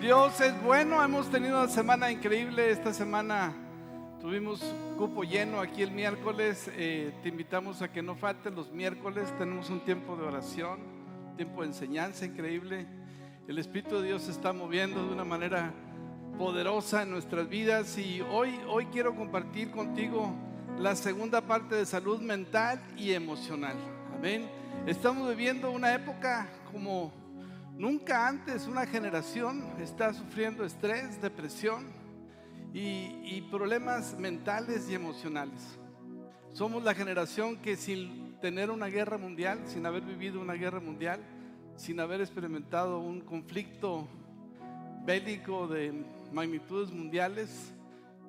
Dios es bueno, hemos tenido una semana increíble. Esta semana tuvimos cupo lleno aquí el miércoles. Eh, te invitamos a que no falten los miércoles. Tenemos un tiempo de oración, tiempo de enseñanza increíble. El Espíritu de Dios se está moviendo de una manera poderosa en nuestras vidas y hoy, hoy quiero compartir contigo la segunda parte de salud mental y emocional. Amén. Estamos viviendo una época como Nunca antes una generación está sufriendo estrés, depresión y, problemas mentales y emocionales. Somos la generación que sin tener una guerra mundial, sin haber vivido una guerra mundial, sin haber experimentado un conflicto bélico de magnitudes mundiales,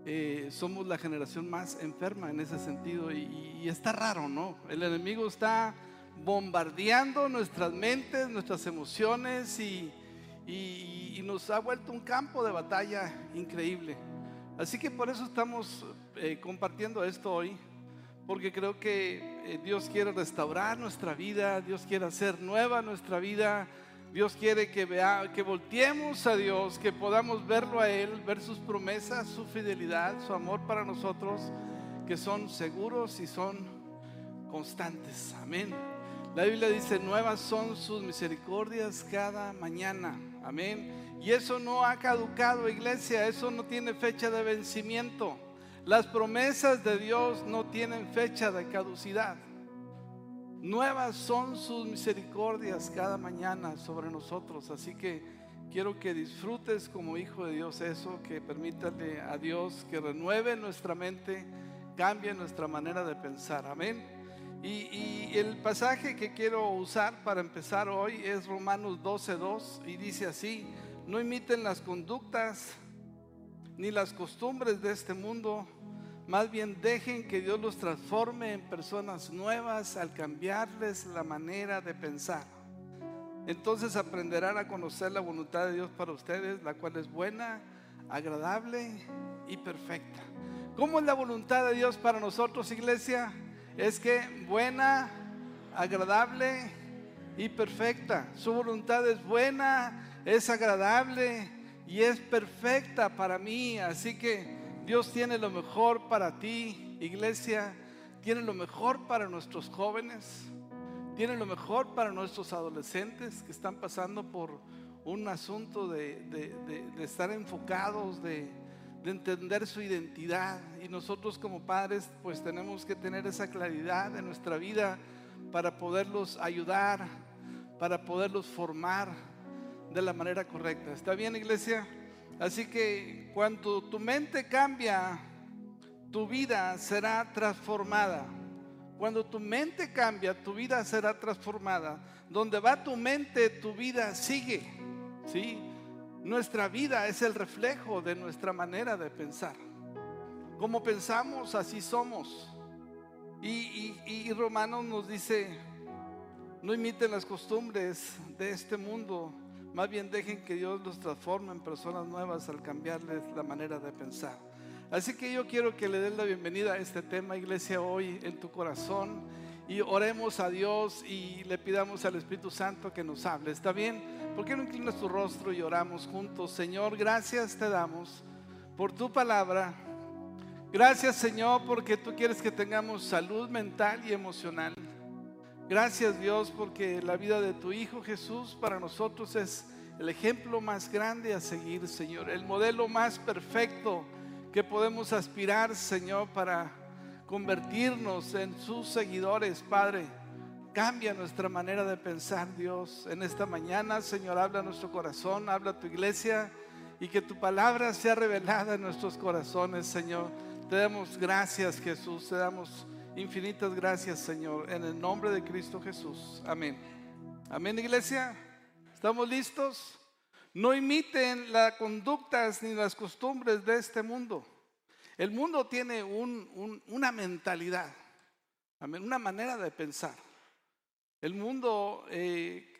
eh, somos la generación más enferma en ese sentido y está raro, ¿no? El enemigo está bombardeando nuestras mentes, nuestras emociones y, nos ha vuelto un campo de batalla increíble. Así que por eso estamos eh, compartiendo esto hoy, porque creo que eh, Dios quiere restaurar nuestra vida, Dios quiere hacer nueva nuestra vida, Dios quiere que, vea, que volteemos a Dios, que podamos verlo a Él, ver sus promesas, su fidelidad, su amor para nosotros, que son seguros y son constantes. Amén. La Biblia dice, nuevas son sus misericordias cada mañana. Amén. Y eso no ha caducado, iglesia, eso no tiene fecha de vencimiento. Las promesas de Dios no tienen fecha de caducidad. Nuevas son sus misericordias cada mañana sobre nosotros. Así que quiero que disfrutes como hijo de Dios eso, que permítale a Dios que renueve nuestra mente, cambie nuestra manera de pensar. Amén. Y, el pasaje que quiero usar para empezar hoy es Romanos 12.2 y dice así, no imiten las conductas ni las costumbres de este mundo, más bien dejen que Dios los transforme en personas nuevas al cambiarles la manera de pensar. Entonces aprenderán a conocer la voluntad de Dios para ustedes, la cual es buena, agradable y perfecta. ¿Cómo es la voluntad de Dios para nosotros, iglesia? Es que buena, agradable y perfecta. Su voluntad es buena, es agradable y es perfecta para mí. Así que Dios tiene lo mejor para ti, iglesia. Tiene lo mejor para nuestros jóvenes. Tiene lo mejor para nuestros adolescentes que están pasando por un asunto de, de estar enfocados, de, de entender su identidad. Y nosotros como padres pues tenemos que tener esa claridad en nuestra vida para poderlos ayudar, para poderlos formar de la manera correcta. ¿Está bien iglesia? Así que cuando tu mente cambia, tu vida será transformada. Cuando tu mente cambia, tu vida será transformada. Donde va tu mente, tu vida sigue. ¿Sí? Nuestra vida es el reflejo de nuestra manera de pensar. Como pensamos, así somos. Y, Romanos nos dice, no imiten las costumbres de este mundo, más bien dejen que Dios los transforme en personas nuevas al cambiarles la manera de pensar. Así que yo quiero que le den la bienvenida a este tema, iglesia, hoy en tu corazón y oremos a Dios y le pidamos al Espíritu Santo que nos hable. ¿Está bien? ¿Por qué no inclinas tu rostro y oramos juntos? Señor, gracias te damos por tu palabra. Gracias, Señor, porque tú quieres que tengamos salud mental y emocional. Gracias, Dios, porque la vida de tu Hijo Jesús para nosotros es el ejemplo más grande a seguir, Señor. El modelo más perfecto que podemos aspirar, Señor, para convertirnos en sus seguidores, Padre. Cambia nuestra manera de pensar, Dios. En esta mañana, Señor, habla a nuestro corazón, habla a tu iglesia y que tu palabra sea revelada en nuestros corazones, Señor. Te damos gracias, Jesús. Te damos infinitas gracias, Señor, en el nombre de Cristo Jesús. Amén. Amén, iglesia. ¿Estamos listos? No imiten las conductas ni las costumbres de este mundo. El mundo tiene una mentalidad, una manera de pensar. El mundo, eh,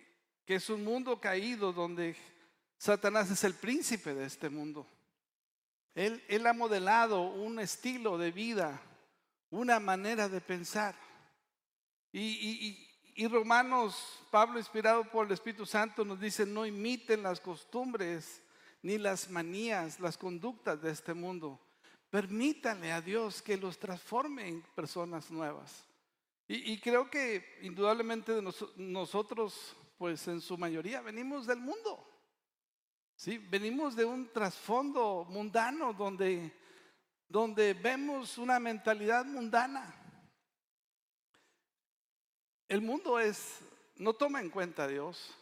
que es un mundo caído donde Satanás es el príncipe de este mundo. Él, ha modelado un estilo de vida, una manera de pensar. Y, Romanos, Pablo inspirado por el Espíritu Santo nos dice, no imiten las costumbres ni las manías, las conductas de este mundo. Permítanle a Dios que los transforme en personas nuevas. Y, creo que indudablemente nosotros, pues en su mayoría, venimos del mundo. ¿sí? Venimos de un trasfondo mundano donde, donde vemos una mentalidad mundana. El mundo es, no toma en cuenta a Dios.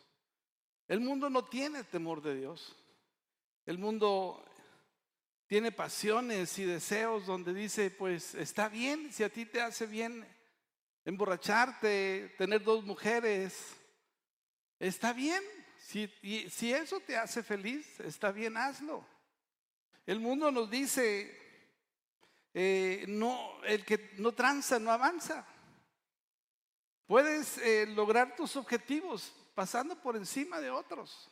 El mundo no tiene temor de Dios. El mundo tiene pasiones y deseos donde dice, pues está bien, si a ti te hace bien emborracharte, tener dos mujeres, está bien. Si, si eso te hace feliz, está bien, hazlo. El mundo nos dice, eh, no, el que no tranza no avanza. Puedes eh, lograr tus objetivos pasando por encima de otros.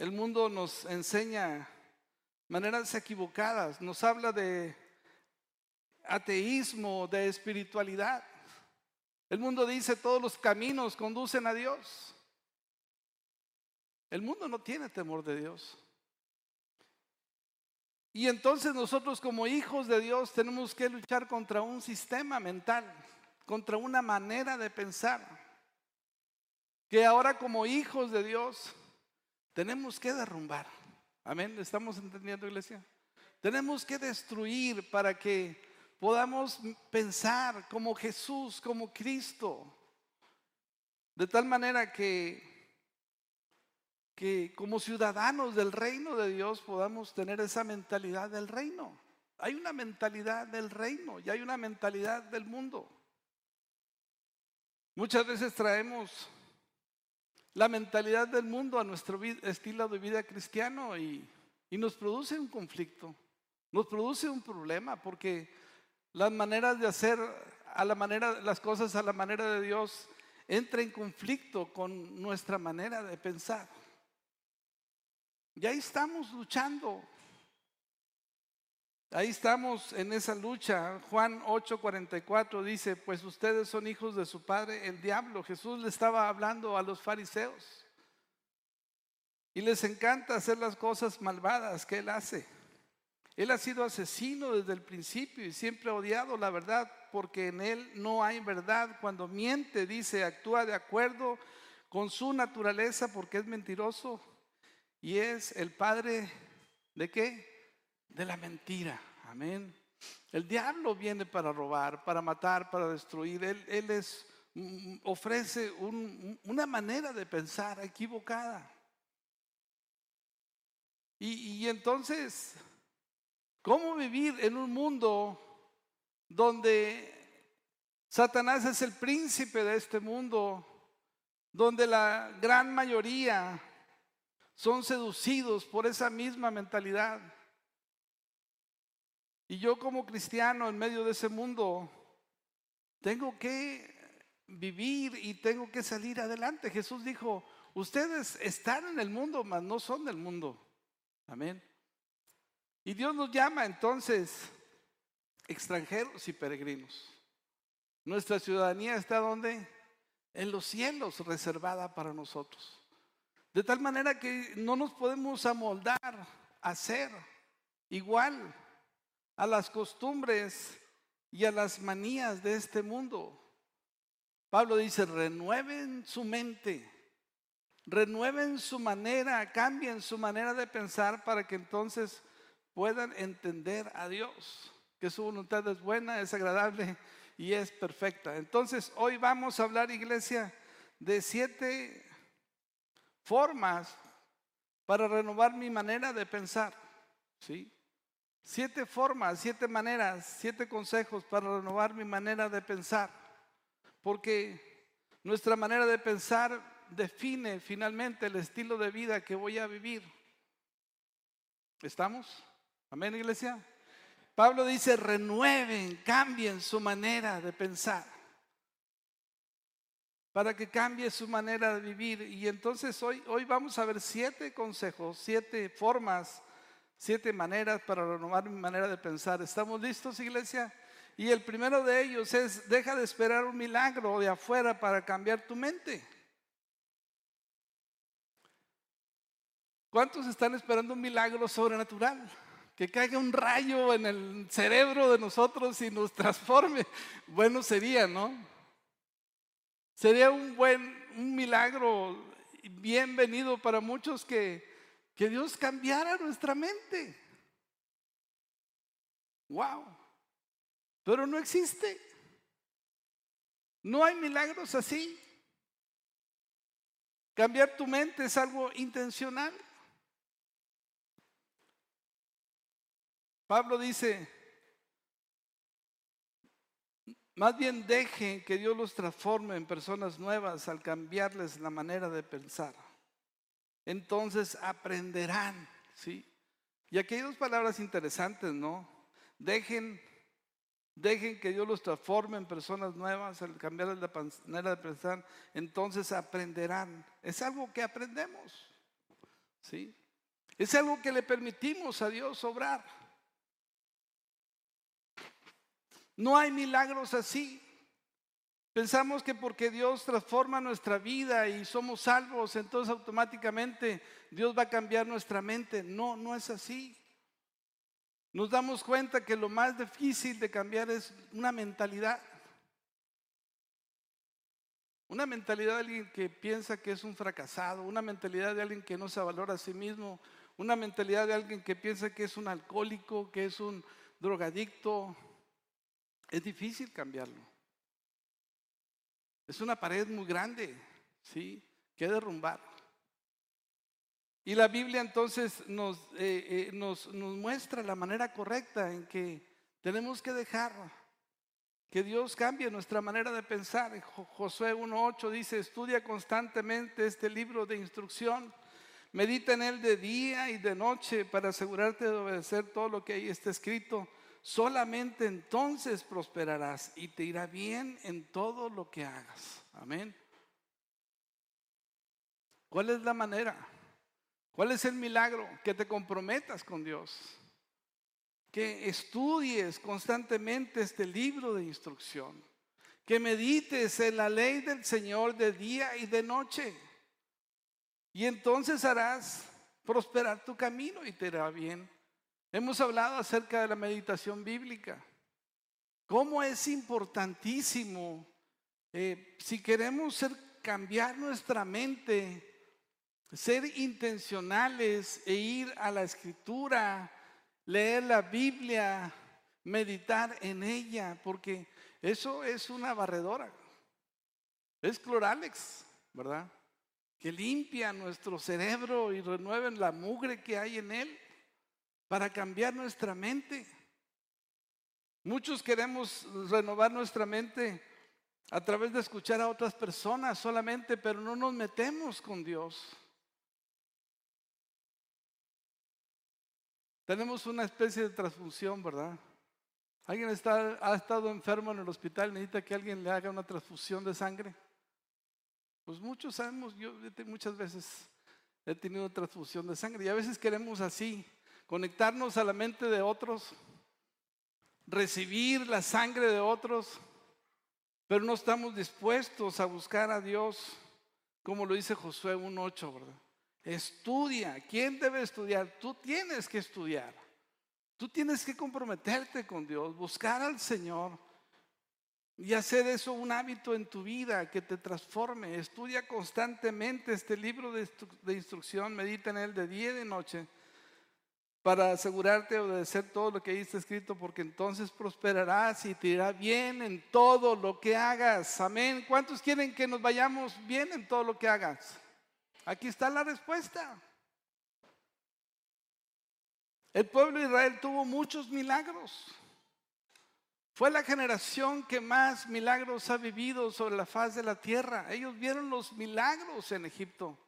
El mundo nos enseña maneras equivocadas, nos habla de ateísmo, de espiritualidad. El mundo dice todos los caminos conducen a Dios. El mundo no tiene temor de Dios. Y entonces nosotros como hijos de Dios tenemos que luchar contra un sistema mental, contra una manera de pensar, que ahora como hijos de Dios tenemos que derrumbar. Amén, ¿estamos entendiendo iglesia? Tenemos que destruir para que podamos pensar como Jesús, como Cristo. De tal manera que, que como ciudadanos del reino de Dios podamos tener esa mentalidad del reino. Hay una mentalidad del reino y hay una mentalidad del mundo. Muchas veces traemos la mentalidad del mundo a nuestro estilo de vida cristiano y, nos produce un conflicto, nos produce un problema porque las maneras de hacer a la manera las cosas a la manera de Dios entra en conflicto con nuestra manera de pensar. Y ahí estamos luchando. Ahí estamos en esa lucha. Juan 8:44 dice, pues ustedes son hijos de su padre, el diablo. Jesús le estaba hablando a los fariseos. Y les encanta hacer las cosas malvadas que él hace. Él ha sido asesino desde el principio y siempre ha odiado la verdad porque en él no hay verdad. Cuando miente, dice, actúa de acuerdo con su naturaleza porque es mentiroso y es el padre de qué? De la mentira. Amén. El diablo viene para robar, para matar, para destruir. Él, él es, mm, ofrece una manera de pensar equivocada. Y, y entonces, ¿cómo vivir en un mundo donde Satanás es el príncipe de este mundo, donde la gran mayoría son seducidos por esa misma mentalidad? Y yo como cristiano en medio de ese mundo tengo que vivir y tengo que salir adelante. Jesús dijo, ustedes están en el mundo, mas no son del mundo. Amén. Y Dios nos llama entonces extranjeros y peregrinos. Nuestra ciudadanía está donde? En los cielos, reservada para nosotros. De tal manera que no nos podemos amoldar a ser igual a las costumbres y a las manías de este mundo. Pablo dice, renueven su mente, renueven su manera, cambien su manera de pensar para que entonces puedan entender a Dios, que su voluntad es buena, es agradable y es perfecta. Entonces, hoy vamos a hablar, iglesia, de siete formas para renovar mi manera de pensar. ¿Sí? Siete formas, siete maneras, siete consejos para renovar mi manera de pensar. Porque nuestra manera de pensar define finalmente el estilo de vida que voy a vivir. ¿Estamos? Amén, iglesia. Pablo dice, renueven, cambien su manera de pensar. Para que cambie su manera de vivir. Y entonces hoy, hoy vamos a ver siete consejos, siete formas siete maneras para renovar mi manera de pensar. ¿Estamos listos, iglesia? Y el primero de ellos es, deja de esperar un milagro de afuera para cambiar tu mente. ¿Cuántos están esperando un milagro sobrenatural? Que caiga un rayo en el cerebro de nosotros y nos transforme. Bueno sería, ¿no? Sería un buen un milagro bienvenido para muchos que, que Dios cambiara nuestra mente. Wow. Pero no existe. No hay milagros así. Cambiar tu mente es algo intencional. Pablo dice, más bien dejen que Dios los transforme en personas nuevas al cambiarles la manera de pensar. Entonces aprenderán, ¿sí? Y aquí hay dos palabras interesantes, ¿no? Dejen Dejen que Dios los transforme en personas nuevas al cambiar la manera de pensar. Entonces aprenderán. Es algo que aprendemos. ¿Sí? Es algo que le permitimos a Dios obrar. No hay milagros así. Pensamos que porque Dios transforma nuestra vida y somos salvos, entonces automáticamente Dios va a cambiar nuestra mente. No, no es así nos damos cuenta que lo más difícil de cambiar es una mentalidad. Una mentalidad de alguien que piensa que es un fracasado, una mentalidad de alguien que no se valora a sí mismo, una mentalidad de alguien que piensa que es un alcohólico, que es un drogadicto. Es difícil cambiarlo. Es una pared muy grande, ¿sí? Que derrumbar. Y la Biblia entonces nos, eh, eh, nos, nos muestra la manera correcta en que tenemos que dejar que Dios cambie nuestra manera de pensar. Josué 1.8 dice, estudia constantemente este libro de instrucción, medita en él de día y de noche para asegurarte de obedecer todo lo que ahí está escrito. Solamente entonces prosperarás y te irá bien en todo lo que hagas. Amén. ¿Cuál es la manera? ¿Cuál es el milagro? Que te comprometas con Dios. Que estudies constantemente este libro de instrucción. Que medites en la ley del Señor de día y de noche. Y entonces harás prosperar tu camino y te irá bien. Hemos hablado acerca de la meditación bíblica. Cómo es importantísimo eh, si queremos cambiar nuestra mente ser intencionales e ir a la escritura, leer la Biblia, meditar en ella, porque eso es una barredora. Es cloralex, ¿verdad? Que limpia nuestro cerebro y renueven la mugre que hay en él para cambiar nuestra mente. Muchos queremos renovar nuestra mente a través de escuchar a otras personas solamente, pero no nos metemos con Dios. Tenemos una especie de transfusión, ¿verdad? ¿Alguien está, ha estado enfermo en el hospital y necesita que alguien le haga una transfusión de sangre? Pues muchos sabemos, yo muchas veces he tenido transfusión de sangre y a veces queremos así, conectarnos a la mente de otros, recibir la sangre de otros, pero no estamos dispuestos a buscar a Dios, como lo dice Josué 1.8, ¿verdad? Estudia. ¿Quién debe estudiar? Tú tienes que estudiar. Tú tienes que comprometerte con Dios, buscar al Señor y hacer eso un hábito en tu vida que te transforme. Estudia constantemente este libro de, instrucción, medita en él de día y de noche para asegurarte de obedecer todo lo que ahí está escrito, porque entonces prosperarás y te irá bien en todo lo que hagas. Amén. ¿Cuántos quieren que nos vayamos bien en todo lo que hagas? Aquí está la respuesta. El pueblo de Israel tuvo muchos milagros. Fue la generación que más milagros ha vivido sobre la faz de la tierra. Ellos vieron los milagros en Egipto.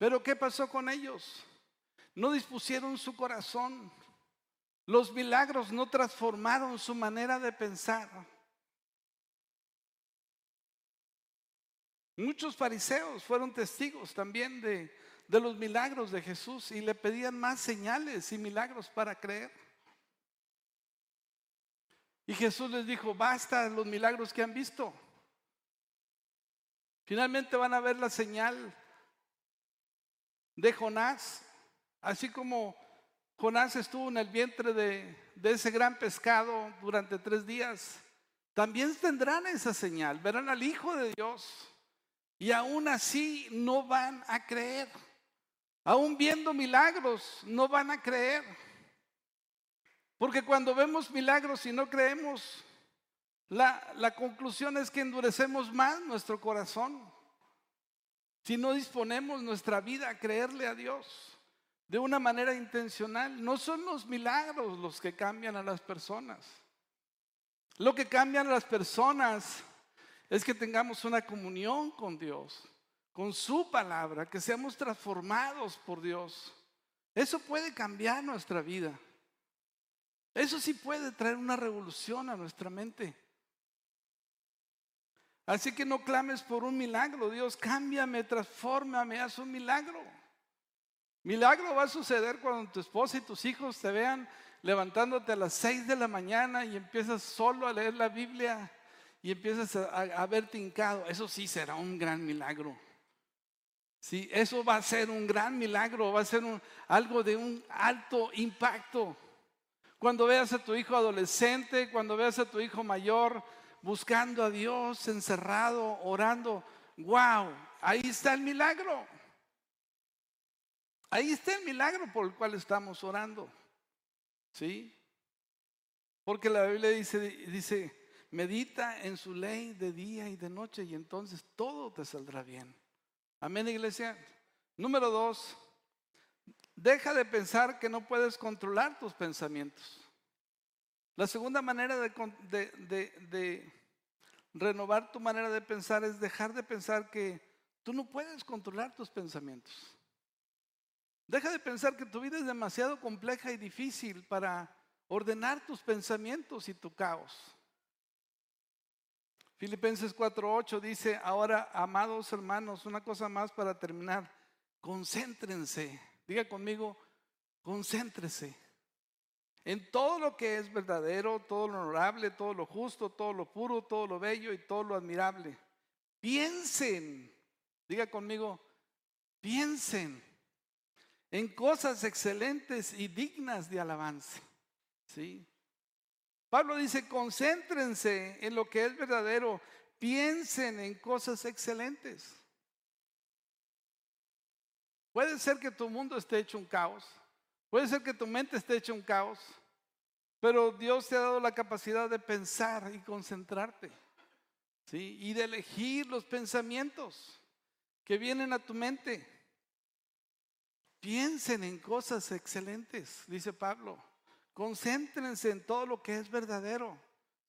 Pero ¿qué pasó con ellos? No dispusieron su corazón. Los milagros no transformaron su manera de pensar. Muchos fariseos fueron testigos también de, los milagros de Jesús y le pedían más señales y milagros para creer. Y Jesús les dijo, basta los milagros que han visto. Finalmente van a ver la señal de Jonás, así como Jonás estuvo en el vientre de, de ese gran pescado durante tres días, también tendrán esa señal, verán al Hijo de Dios y aún así no van a creer. Aún viendo milagros, no van a creer. Porque cuando vemos milagros y no creemos, la, la conclusión es que endurecemos más nuestro corazón. Si no disponemos nuestra vida a creerle a Dios de una manera intencional, no son los milagros los que cambian a las personas. Lo que cambian a las personas es que tengamos una comunión con Dios, con su palabra, que seamos transformados por Dios. Eso puede cambiar nuestra vida. Eso sí puede traer una revolución a nuestra mente. Así que no clames por un milagro. Dios, cámbiame, transfórmame, haz un milagro. Milagro va a suceder cuando tu esposa y tus hijos te vean levantándote a las 6 de la mañana y empiezas solo a leer la Biblia y empiezas a, verte hincado, eso sí será un gran milagro. Sí, eso va a ser un gran milagro, va a ser algo de un alto impacto. Cuando veas a tu hijo adolescente, cuando veas a tu hijo mayor buscando a Dios, encerrado, orando, wow, ahí está el milagro. Ahí está el milagro por el cual estamos orando. ¿Sí? Porque la Biblia dice, dice, medita en su ley de día y de noche y entonces todo te saldrá bien. Amén, iglesia. Número dos, deja de pensar que no puedes controlar tus pensamientos. La segunda manera de, renovar tu manera de pensar es dejar de pensar que tú no puedes controlar tus pensamientos. Deja de pensar que tu vida es demasiado compleja y difícil para ordenar tus pensamientos y tu caos. Filipenses 4:8 dice, ahora, amados hermanos, una cosa más para terminar, concéntrense, diga conmigo, concéntrese en todo lo que es verdadero, todo lo honorable, todo lo justo, todo lo puro, todo lo bello y todo lo admirable. Piensen, diga conmigo, piensen en cosas excelentes y dignas de alabanza. ¿Sí? Pablo dice, concéntrense en lo que es verdadero, piensen en cosas excelentes. Puede ser que tu mundo esté hecho un caos, puede ser que tu mente esté hecho un caos, pero Dios te ha dado la capacidad de pensar y concentrarte, ¿sí? Y de elegir los pensamientos que vienen a tu mente. Piensen en cosas excelentes, dice Pablo. Concéntrense en todo lo que es verdadero.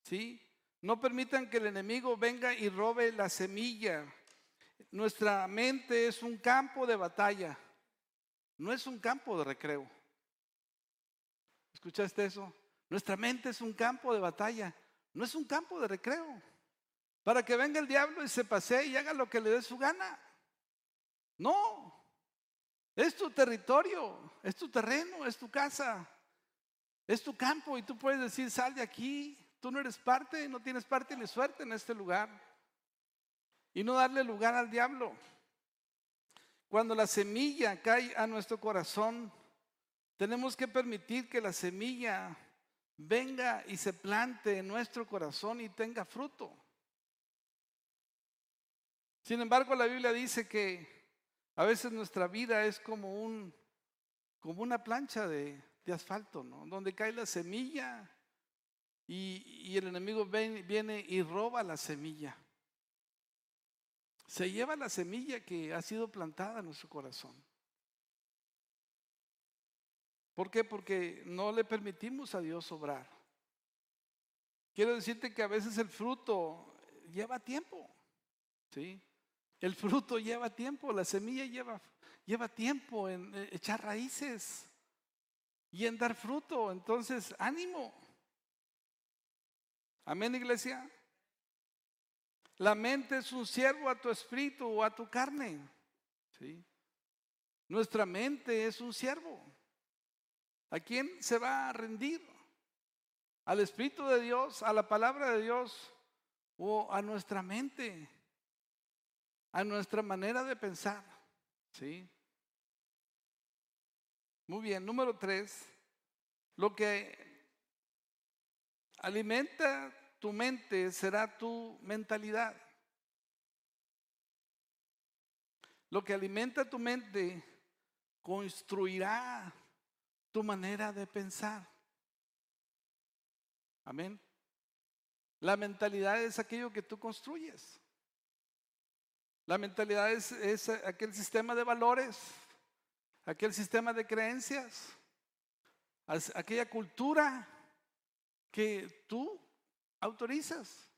¿Sí? No permitan que el enemigo venga y robe la semilla. Nuestra mente es un campo de batalla, no es un campo de recreo. ¿Escuchaste eso? Nuestra mente es un campo de batalla, no es un campo de recreo. Para que venga el diablo y se pasee y haga lo que le dé su gana. No, es tu territorio, es tu terreno, es tu casa, es tu campo y tú puedes decir, sal de aquí, tú no eres parte, no tienes parte ni suerte en este lugar. Y no darle lugar al diablo. Cuando la semilla cae a nuestro corazón, tenemos que permitir que la semilla venga y se plante en nuestro corazón y tenga fruto. Sin embargo, la Biblia dice que a veces nuestra vida es como, un, como una plancha de, asfalto, ¿no? Donde cae la semilla y, el enemigo viene y roba la semilla. Se lleva la semilla que ha sido plantada en nuestro corazón. ¿Por qué? Porque no le permitimos a Dios obrar. Quiero decirte que a veces el fruto lleva tiempo. ¿Sí? El fruto lleva tiempo, la semilla lleva, lleva tiempo en eh, echar raíces y en dar fruto. Entonces, ánimo. Amén, iglesia. La mente es un siervo a tu espíritu o a tu carne. ¿sí? Nuestra mente es un siervo. ¿A quién se va a rendir? ¿Al Espíritu de Dios, a la palabra de Dios o a nuestra mente? a nuestra manera de pensar. ¿sí? Muy bien, número tres, lo que alimenta tu mente será tu mentalidad. Lo que alimenta tu mente construirá tu manera de pensar. Amén. La mentalidad es aquello que tú construyes. La mentalidad es, aquel sistema de valores, aquel sistema de creencias, aquella cultura que tú autorizas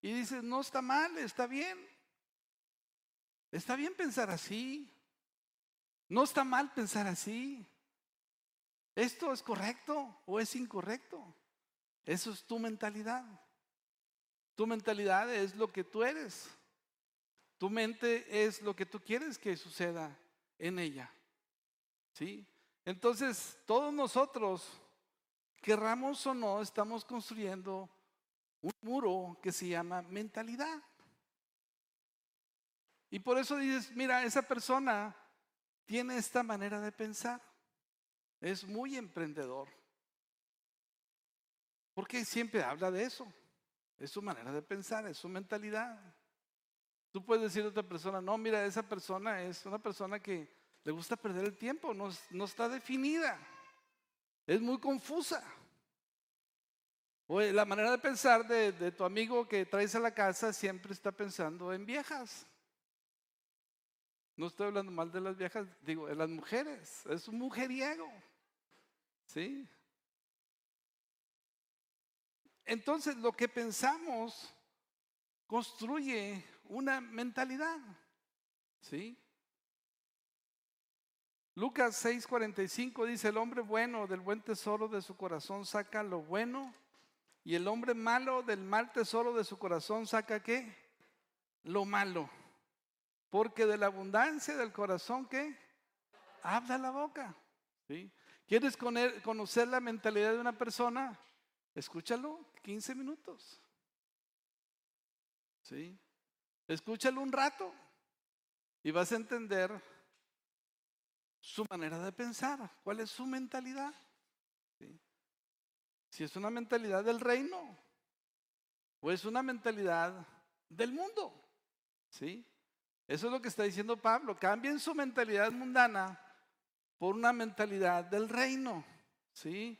y dices, no está mal, está bien. Está bien pensar así. No está mal pensar así. ¿Esto es correcto o es incorrecto? Eso es tu mentalidad. Tu mentalidad es lo que tú eres. Tu mente es lo que tú quieres que suceda en ella. ¿Sí? Entonces, todos nosotros, querramos o no, estamos construyendo un muro que se llama mentalidad. Y por eso dices, mira, esa persona tiene esta manera de pensar. Es muy emprendedor. Porque siempre habla de eso. Es su manera de pensar, es su mentalidad. Tú puedes decir a otra persona, no, mira, esa persona es una persona que le gusta perder el tiempo, no, está definida, es muy confusa. O la manera de pensar de, de tu amigo que traes a la casa siempre está pensando en viejas. No estoy hablando mal de las viejas, digo, de las mujeres, es un mujeriego. ¿Sí? Entonces lo que pensamos construye una mentalidad. ¿Sí? Lucas 6:45 dice, el hombre bueno del buen tesoro de su corazón saca lo bueno y el hombre malo del mal tesoro de su corazón saca qué? Lo malo. Porque de la abundancia del corazón ¿qué? Habla la boca. ¿Sí? ¿Quieres conocer la mentalidad de una persona? Escúchalo 15 minutos. ¿Sí? Escúchalo un rato y vas a entender su manera de pensar, cuál es su mentalidad. Si es una mentalidad del reino o es una mentalidad del mundo. ¿Sí? Eso es lo que está diciendo Pablo. Cambien su mentalidad mundana por una mentalidad del reino. ¿Sí?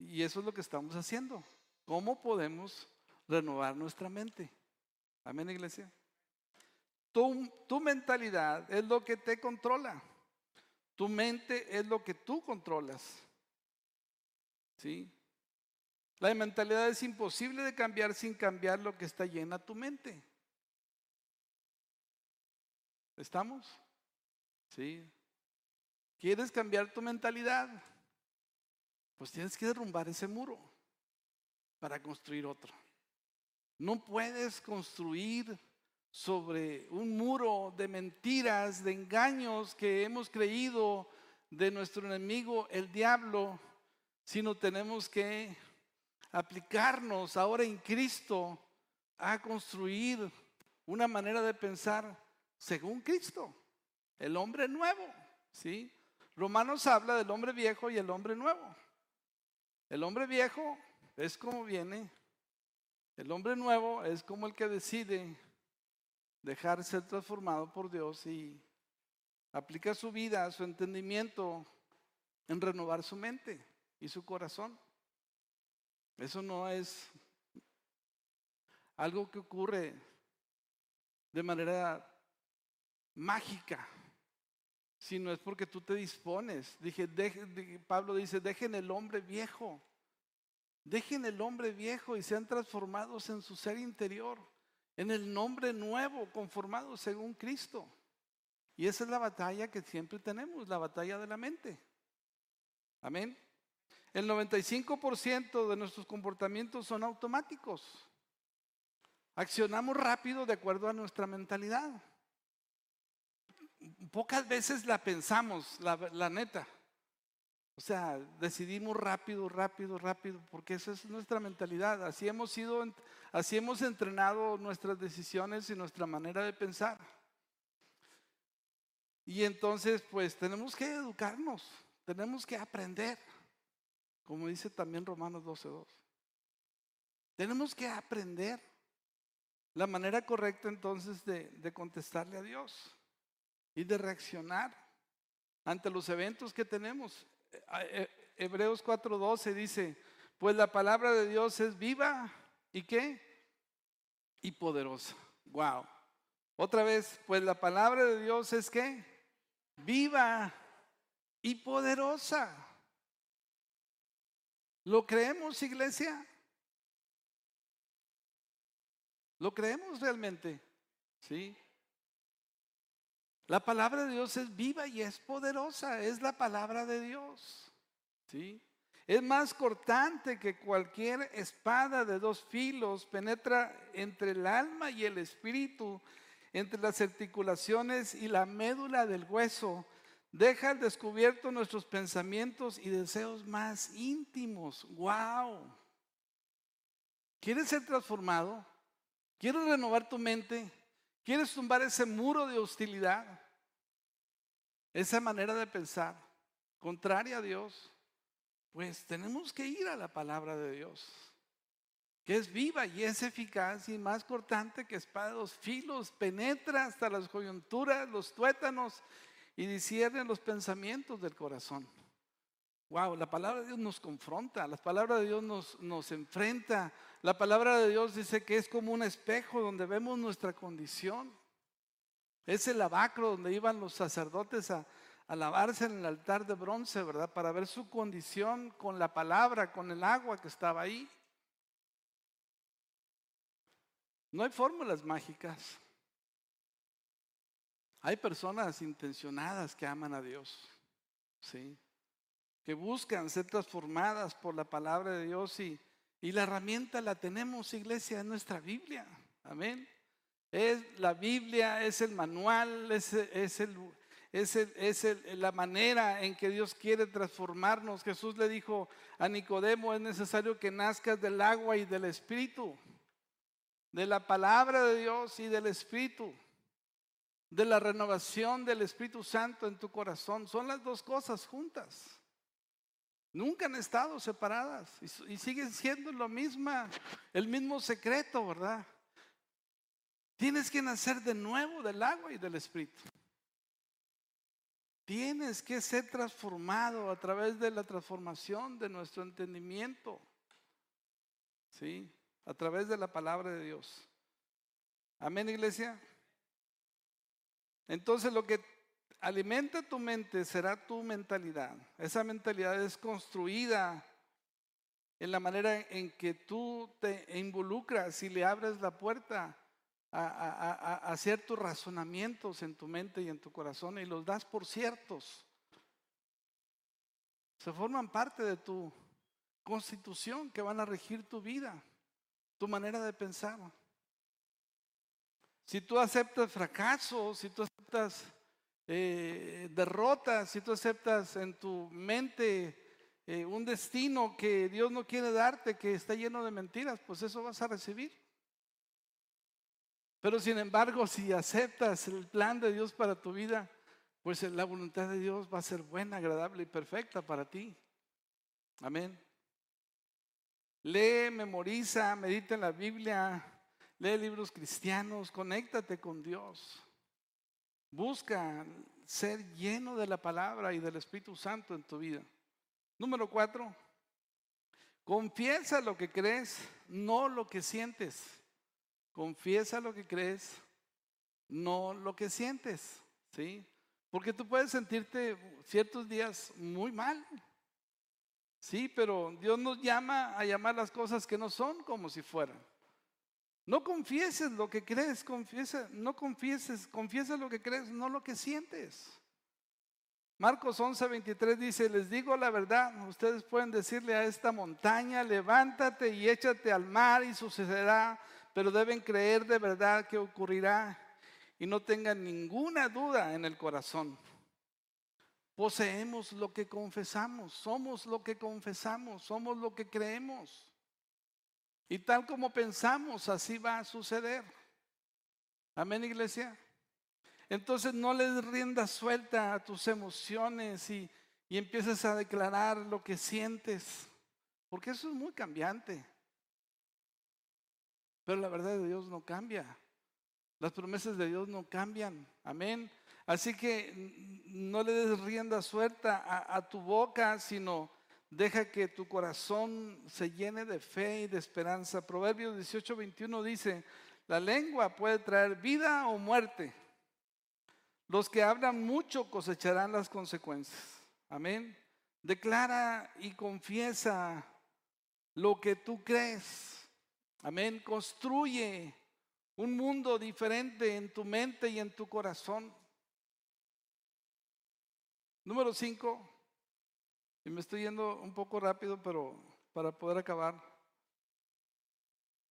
Y eso es lo que estamos haciendo. ¿Cómo podemos renovar nuestra mente? Amén, iglesia. Tu, tu, mentalidad es lo que te controla. Tu mente es lo que tú controlas. ¿Sí? La mentalidad es imposible de cambiar sin cambiar lo que está llena tu mente. ¿Estamos? ¿Sí? ¿Quieres cambiar tu mentalidad? pues tienes que derrumbar ese muro para construir otro. No puedes construir sobre un muro de mentiras, de engaños que hemos creído de nuestro enemigo, el diablo, sino tenemos que aplicarnos ahora en Cristo a construir una manera de pensar según Cristo, el hombre nuevo, ¿sí? Romanos habla del hombre viejo y el hombre nuevo. El hombre viejo es como viene. El hombre nuevo es como el que decide dejar ser transformado por Dios y aplica su vida, su entendimiento en renovar su mente y su corazón. Eso no es algo que ocurre de manera mágica, sino es porque tú te dispones. Dije, Pablo dice, dejen el hombre viejo, dejen el hombre viejo y sean transformados en su ser interior, en el nombre nuevo, conformado según Cristo. Y esa es la batalla que siempre tenemos, la batalla de la mente. Amén. El 95% de nuestros comportamientos son automáticos. Accionamos rápido de acuerdo a nuestra mentalidad pocas veces la pensamos, la, neta. O sea, decidimos rápido, rápido, rápido, porque esa es nuestra mentalidad. Así hemos sido, así hemos entrenado nuestras decisiones y nuestra manera de pensar. Y entonces, pues tenemos que educarnos, tenemos que aprender, como dice también Romanos 12.2. Tenemos que aprender la manera correcta entonces de, de contestarle a Dios y de reaccionar ante los eventos que tenemos. Eh, Hebreos 4:12 dice, pues la palabra de Dios es viva y qué? Y poderosa. Wow. Otra vez, pues la palabra de Dios es qué? Viva y poderosa. ¿Lo creemos, iglesia? ¿Lo creemos realmente? Sí. La palabra de Dios es viva y es poderosa, es la palabra de Dios. ¿Sí? Es más cortante que cualquier espada de dos filos, penetra entre el alma y el espíritu, entre las articulaciones y la médula del hueso, deja al descubierto nuestros pensamientos y deseos más íntimos. ¡Wow! ¿Quieres ser transformado? ¿Quieres renovar tu mente? ¿Quieres tumbar ese muro de hostilidad? Esa manera de pensar contraria a Dios. Pues tenemos que ir a la palabra de Dios, que es viva y es eficaz y más cortante que espada de dos filos, penetra hasta las coyunturas, los tuétanos y discierne los pensamientos del corazón. Wow, la palabra de Dios nos confronta, la palabra de Dios nos, nos enfrenta, la palabra de Dios dice que es como un espejo donde vemos nuestra condición. Es el lavacro donde iban los sacerdotes a, lavarse en el altar de bronce, ¿verdad? Para ver su condición con la palabra, con el agua que estaba ahí. No hay fórmulas mágicas. Hay personas intencionadas que aman a Dios, ¿sí? Que buscan ser transformadas por la palabra de Dios y, y la herramienta la tenemos, iglesia, en nuestra Biblia. Amén. Es la Biblia, es el manual, es, es, el, es, es la manera en que Dios quiere transformarnos. Jesús le dijo a Nicodemo, es necesario que nazcas del agua y del Espíritu, de la palabra de Dios y del Espíritu de la renovación del Espíritu Santo en tu corazón. Son las dos cosas juntas. Nunca han estado separadas y, siguen siendo lo mismo, el mismo secreto, ¿verdad? Tienes que nacer de nuevo del agua y del Espíritu. Tienes que ser transformado a través de la transformación de nuestro entendimiento. ¿Sí? A través de la palabra de Dios. Amén, iglesia. Entonces lo que alimenta tu mente será tu mentalidad. Esa mentalidad es construida en la manera en que tú te involucras y le abres la puerta a, hacer tus razonamientos en tu mente y en tu corazón y los das por ciertos. Se forman parte de tu constitución que van a regir tu vida, tu manera de pensar. Si tú aceptas fracasos, si tú aceptas eh, derrotas, si tú aceptas en tu mente eh, un destino que Dios no quiere darte, que está lleno de mentiras, pues eso vas a recibir. Pero sin embargo, si aceptas el plan de Dios para tu vida, pues la voluntad de Dios va a ser buena, agradable y perfecta para ti. Amén. Lee, memoriza, medita en la Biblia, lee libros cristianos, conéctate con Dios. Busca ser lleno de la palabra y del Espíritu Santo en tu vida. Número cuatro, confiesa lo que crees, no lo que sientes. Confiesa lo que crees, no lo que sientes. ¿Sí? Porque tú puedes sentirte ciertos días muy mal. Sí, pero Dios nos llama a llamar las cosas que no son como si fueran. No confieses lo que crees, confiesa, no confieses, confiesa lo que crees, no lo que sientes. Marcos 11, 23 dice, les digo la verdad, ustedes pueden decirle a esta montaña, levántate y échate al mar y sucederá, pero deben creer de verdad que ocurrirá y no tengan ninguna duda en el corazón. Poseemos lo que confesamos, somos lo que confesamos, somos lo que creemos. Y tal como pensamos, así va a suceder. Amén, iglesia. entonces no le rienda suelta a tus emociones y, y empiezas a declarar lo que sientes, porque eso es muy cambiante. Pero la verdad de Dios no cambia. Las promesas de Dios no cambian. Amén. Así que no le des rienda suelta a, a, tu boca, sino deja que tu corazón se llene de fe y de esperanza. Proverbios 18, 21 dice, la lengua puede traer vida o muerte. Los que hablan mucho cosecharán las consecuencias. Amén. Declara y confiesa lo que tú crees. Amén. Construye un mundo diferente en tu mente y en tu corazón. Número cinco, y me estoy yendo un poco rápido, pero para poder acabar.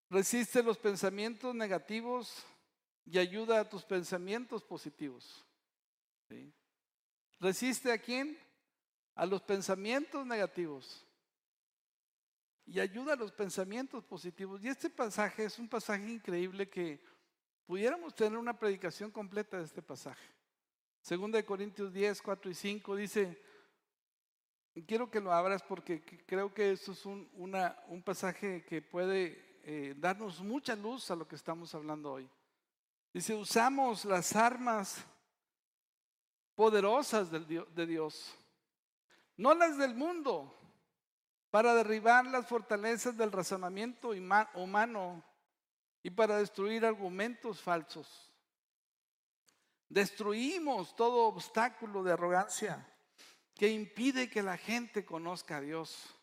Resiste los pensamientos negativos y ayuda a tus pensamientos positivos. ¿Resiste a quién? A los pensamientos negativos y ayuda a los pensamientos positivos. Y este pasaje es un pasaje increíble que pudiéramos tener una predicación completa de este pasaje. Segunda de Corintios 10, 4 y 5 dice, quiero que lo abras porque creo que esto es un, una, un pasaje que puede eh, darnos mucha luz a lo que estamos hablando hoy. Dice, usamos las armas poderosas de Dios, no las del mundo, para derribar las fortalezas del razonamiento humano y para destruir argumentos falsos. Destruimos todo obstáculo de arrogancia que impide que la gente conozca a Dios.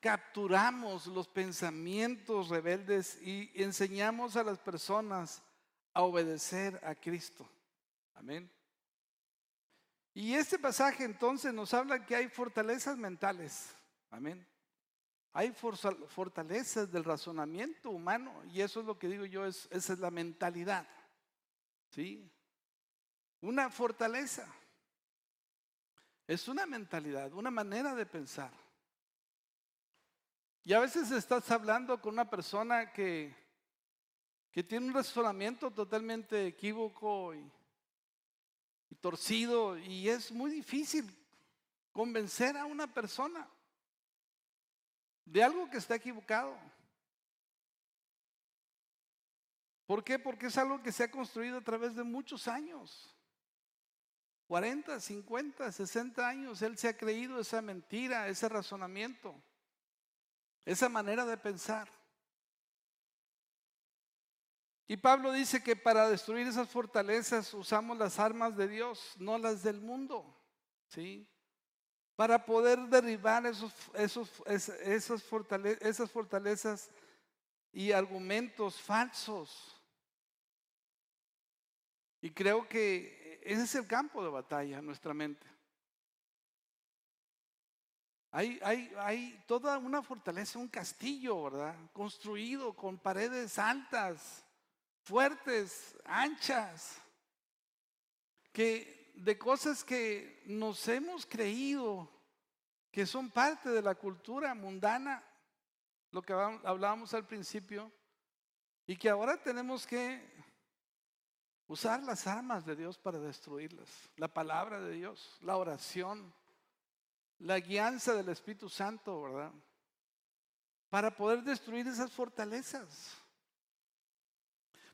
Capturamos los pensamientos rebeldes y enseñamos a las personas a obedecer a Cristo. Amén. Y este pasaje entonces nos habla que hay fortalezas mentales. Amén. Hay fortalezas del razonamiento humano y eso es lo que digo yo, es, esa es la mentalidad. ¿Sí? Una fortaleza. Es una mentalidad, una manera de pensar. Y a veces estás hablando con una persona que, que tiene un razonamiento totalmente equívoco y, y torcido y es muy difícil convencer a una persona de algo que está equivocado. ¿Por qué? Porque es algo que se ha construido a través de muchos años. 40, 50, 60 años, él se ha creído esa mentira, ese razonamiento, esa manera de pensar. Y Pablo dice que para destruir esas fortalezas usamos las armas de Dios, no las del mundo. ¿Sí? Para poder derribar esas fortalezas y argumentos falsos. Y creo que ese es el campo de batalla nuestra mente. Hay, toda una fortaleza, un castillo, ¿verdad? Construido con paredes altas, fuertes, anchas, que de cosas que nos hemos creído que son parte de la cultura mundana, lo que hablábamos al principio, y que ahora tenemos que Usar las armas de Dios para destruirlas. La palabra de Dios, la oración, la guianza del Espíritu Santo, ¿verdad? Para poder destruir esas fortalezas.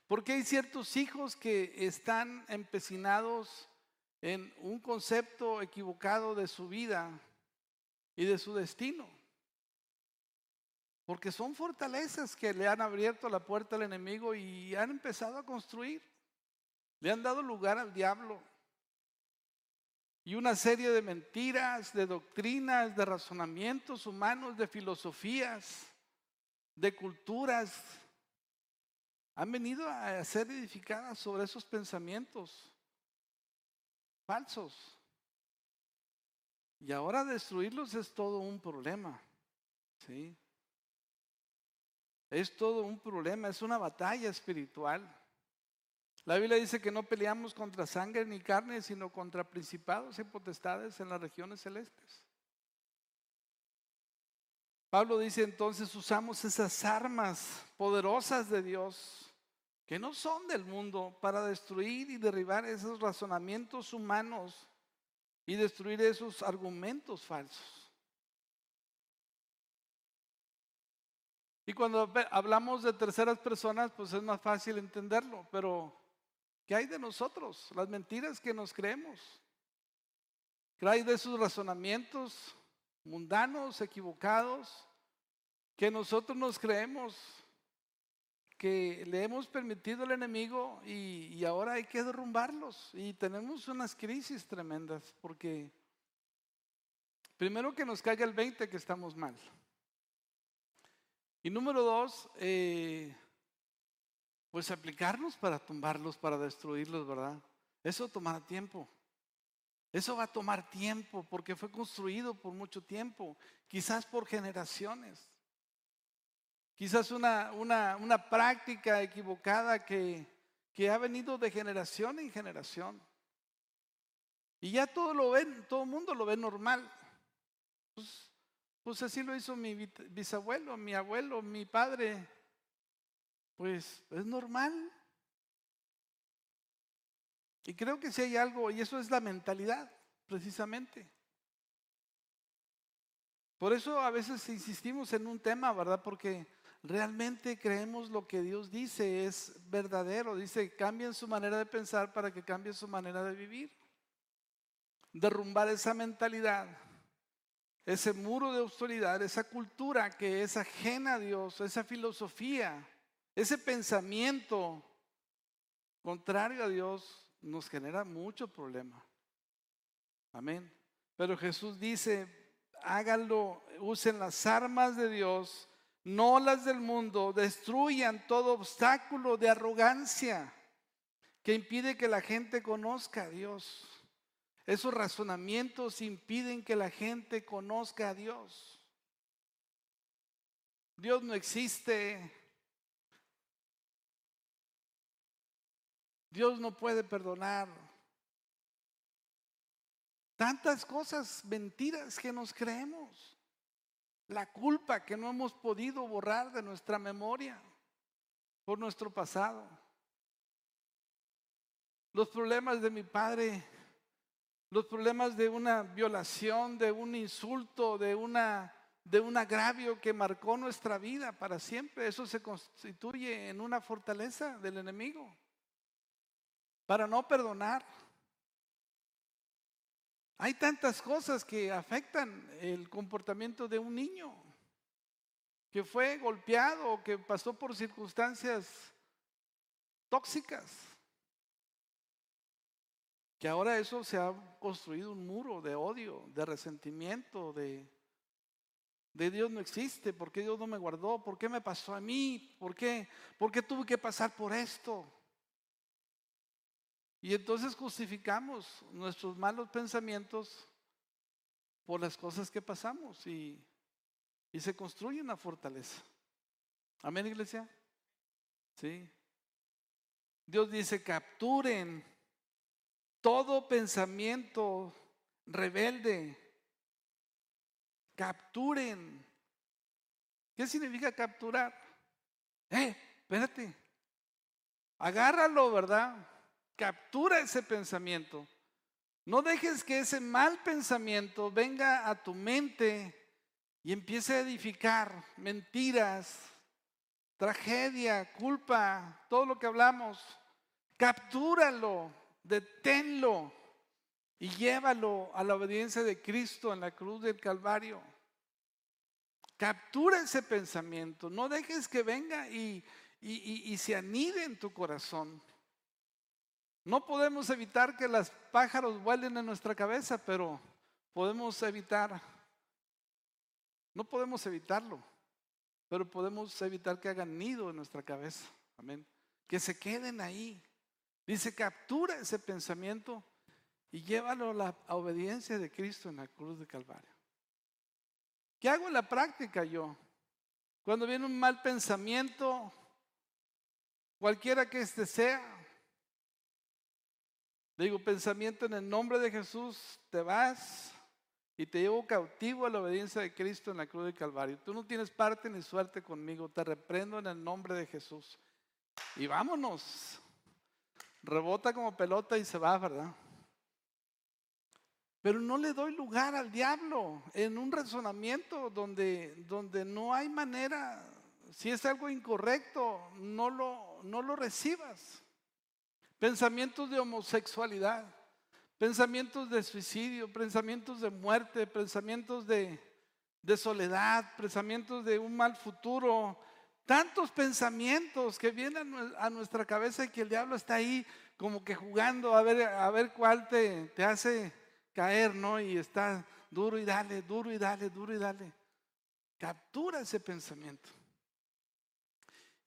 Porque hay ciertos hijos que están empecinados en un concepto equivocado de su vida y de su destino. Porque son fortalezas que le han abierto la puerta al enemigo y han empezado a construir. Le han dado lugar al diablo. Y una serie de mentiras, de doctrinas, de razonamientos humanos, de filosofías, de culturas, han venido a ser edificadas sobre esos pensamientos falsos. Y ahora destruirlos es todo un problema. ¿sí? Es todo un problema, es una batalla espiritual. La Biblia dice que no peleamos contra sangre ni carne, sino contra principados y potestades en las regiones celestes. Pablo dice entonces usamos esas armas poderosas de Dios que no son del mundo para destruir y derribar esos razonamientos humanos y destruir esos argumentos falsos. Y cuando hablamos de terceras personas, pues es más fácil entenderlo, pero ¿qué hay de nosotros? Las mentiras que nos creemos. ¿Qué hay de esos razonamientos mundanos, equivocados, que nosotros nos creemos? que le hemos permitido al enemigo y, ahora hay que derrumbarlos. Y tenemos unas crisis tremendas porque primero que nos caiga el 20 que estamos mal. Y número dos, eh, pues aplicarnos para tumbarlos, para destruirlos, ¿verdad? Eso tomará tiempo. Eso va a tomar tiempo porque fue construido por mucho tiempo, quizás por generaciones. Quizás una, una, práctica equivocada que, que ha venido de generación en generación. Y ya todo lo ven, todo el mundo lo ve normal. Pues, pues, así lo hizo mi bisabuelo, mi abuelo, mi padre. Pues es normal. Y creo que si hay algo, y eso es la mentalidad, precisamente. Por eso a veces insistimos en un tema, ¿verdad? Porque realmente creemos lo que Dios dice es verdadero. Dice, cambien su manera de pensar para que cambie su manera de vivir. Derrumbar esa mentalidad, ese muro de autoridad, esa cultura que es ajena a Dios, esa filosofía, ese pensamiento contrario a Dios nos genera mucho problema. Amén. Pero Jesús dice, háganlo, usen las armas de Dios no las del mundo, destruyan todo obstáculo de arrogancia que impide que la gente conozca a Dios. Esos razonamientos impiden que la gente conozca a Dios. Dios no existe. Dios no puede perdonar. Tantas cosas, mentiras que nos creemos la culpa que no hemos podido borrar de nuestra memoria por nuestro pasado. Los problemas de mi padre, los problemas de una violación, de un insulto, de una de un agravio que marcó nuestra vida para siempre, eso se constituye en una fortaleza del enemigo para no perdonar. Hay tantas cosas que afectan el comportamiento de un niño que fue golpeado o que pasó por circunstancias tóxicas. Que ahora eso se ha construido un muro de odio, de resentimiento, de, de Dios no existe, ¿por qué Dios no me guardó? ¿Por qué me pasó a mí? ¿Por qué, ¿Por qué tuve que pasar por esto? Y entonces justificamos nuestros malos pensamientos por las cosas que pasamos y, se construye una fortaleza. Amén, iglesia. Sí. Dios dice, capturen todo pensamiento rebelde. Capturen. ¿Qué significa capturar? Eh, espérate. Agárralo, ¿verdad? Captura ese pensamiento. No dejes que ese mal pensamiento venga a tu mente y empiece a edificar mentiras, tragedia, culpa, todo lo que hablamos. Captúralo, deténlo y llévalo a la obediencia de Cristo en la cruz del Calvario. Captura ese pensamiento, no dejes que venga y, y se anide en tu corazón. No podemos evitar que los pájaros vuelen en nuestra cabeza, pero podemos evitar, no podemos evitarlo, pero podemos evitar que hagan nido en nuestra cabeza. Amén. Que se queden ahí. Dice, captura ese pensamiento y llévalo a la obediencia de Cristo en la cruz de Calvario. ¿Qué hago en la práctica yo? Cuando viene un mal pensamiento, cualquiera que este sea, Digo, pensamiento en el nombre de Jesús, te vas y te llevo cautivo a la obediencia de Cristo en la cruz de Calvario. Tú no tienes parte ni suerte conmigo, te reprendo en el nombre de Jesús. y vámonos. Rebota como pelota y se va, ¿verdad? Pero no le doy lugar al diablo en un razonamiento donde, donde no hay manera, si es algo incorrecto, no lo, no lo recibas. Pensamientos de homosexualidad, pensamientos de suicidio, pensamientos de muerte, pensamientos de, soledad, pensamientos de un mal futuro, tantos pensamientos que vienen a nuestra cabeza y que el diablo está ahí como que jugando a ver, a ver cuál te, te hace caer, ¿no? Y está duro y dale, duro y dale, duro y dale. Captura ese pensamiento.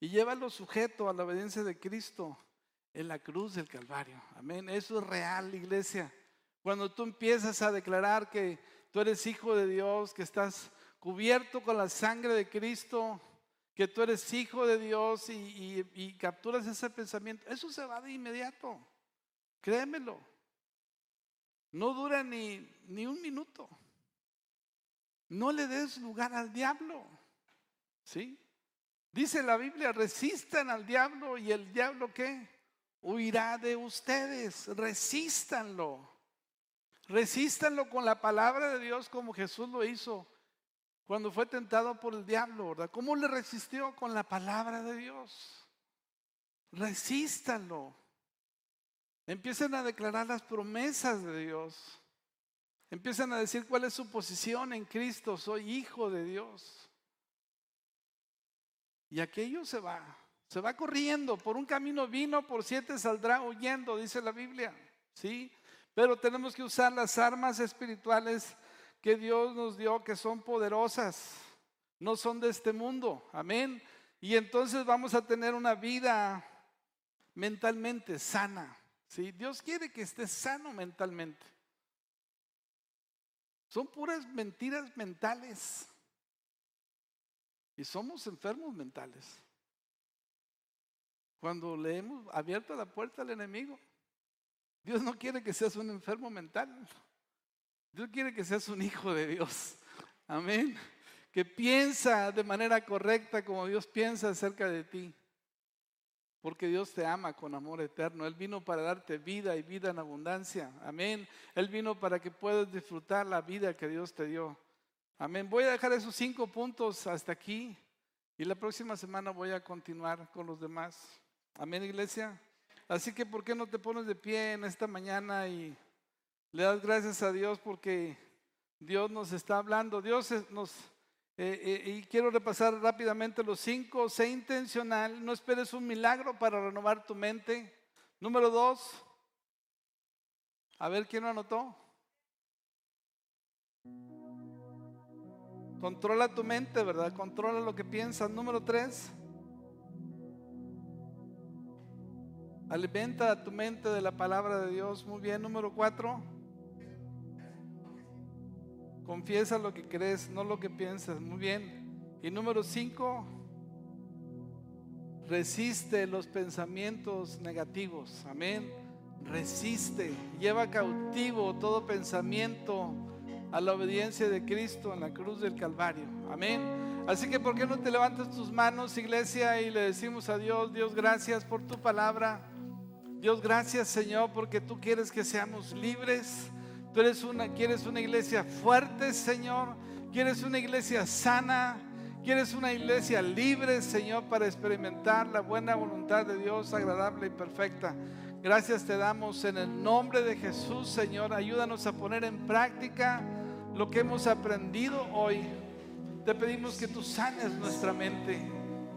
Y llévalo sujeto a la obediencia de Cristo en la cruz del Calvario. Amén. Eso es real, iglesia. Cuando tú empiezas a declarar que tú eres hijo de Dios, que estás cubierto con la sangre de Cristo, que tú eres hijo de Dios y, capturas ese pensamiento, eso se va de inmediato. Créemelo. No dura ni, ni un minuto. No le des lugar al diablo. ¿Sí? Dice la Biblia, resistan al diablo y el diablo qué? Huirá de ustedes. Resístanlo. Resístanlo con la palabra de Dios como Jesús lo hizo cuando fue tentado por el diablo, ¿verdad? ¿Cómo le resistió? Con la palabra de Dios. Resístanlo. Empiecen a declarar las promesas de Dios. Empiezan a decir cuál es su posición en Cristo. Soy hijo de Dios. Y aquello se va. Se va corriendo. Por un camino vino, por siete saldrá huyendo, dice la Biblia. ¿Sí? Pero tenemos que usar las armas espirituales que Dios nos dio, que son poderosas. No son de este mundo. Amén. Y entonces vamos a tener una vida mentalmente sana. Dios quiere que estés sano mentalmente. Son puras mentiras mentales. Y somos enfermos mentales. Cuando le hemos abierto la puerta al enemigo, Dios no quiere que seas un enfermo mental. Dios quiere que seas un hijo de Dios. Amén. Que piensa de manera correcta como Dios piensa acerca de ti. Porque Dios te ama con amor eterno. Él vino para darte vida y vida en abundancia. Amén. Él vino para que puedas disfrutar la vida que Dios te dio. Amén. Voy a dejar esos cinco puntos hasta aquí. Y la próxima semana voy a continuar con los demás. Amén, iglesia. Así que, ¿por qué no te pones de pie en esta mañana y le das gracias a Dios porque Dios nos está hablando? Dios nos eh, eh, y quiero repasar rápidamente los cinco. Sé intencional, no esperes un milagro para renovar tu mente. Número dos, a ver quién lo anotó. Controla tu mente, ¿verdad? Controla lo que piensas. Número tres, alimenta tu mente de la palabra de Dios. Muy bien. Número cuatro. Confiesa lo que crees, no lo que piensas. Muy bien. Y número cinco, resiste los pensamientos negativos. Amén. Resiste. Lleva cautivo todo pensamiento a la obediencia de Cristo en la cruz del Calvario. Amén. Así que, ¿por qué no te levantas tus manos, iglesia, y le decimos a Dios, Dios, gracias por tu palabra. Dios, gracias, Señor, porque tú quieres que seamos libres Tú eres una, quieres una iglesia fuerte, Señor. Quieres una iglesia sana. Quieres una iglesia libre, Señor, para experimentar la buena voluntad de Dios, agradable y perfecta. Gracias te damos en el nombre de Jesús, Señor. Ayúdanos a poner en práctica lo que hemos aprendido hoy. Te pedimos que tú sanes nuestra mente,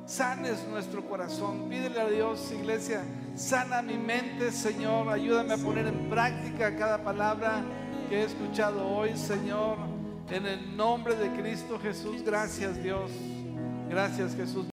sanes nuestro corazón. Pídele a Dios, iglesia, sana mi mente, Señor. Ayúdame a poner en práctica cada palabra que he escuchado hoy, Señor. En el nombre de Cristo Jesús, gracias Dios. Gracias Jesús.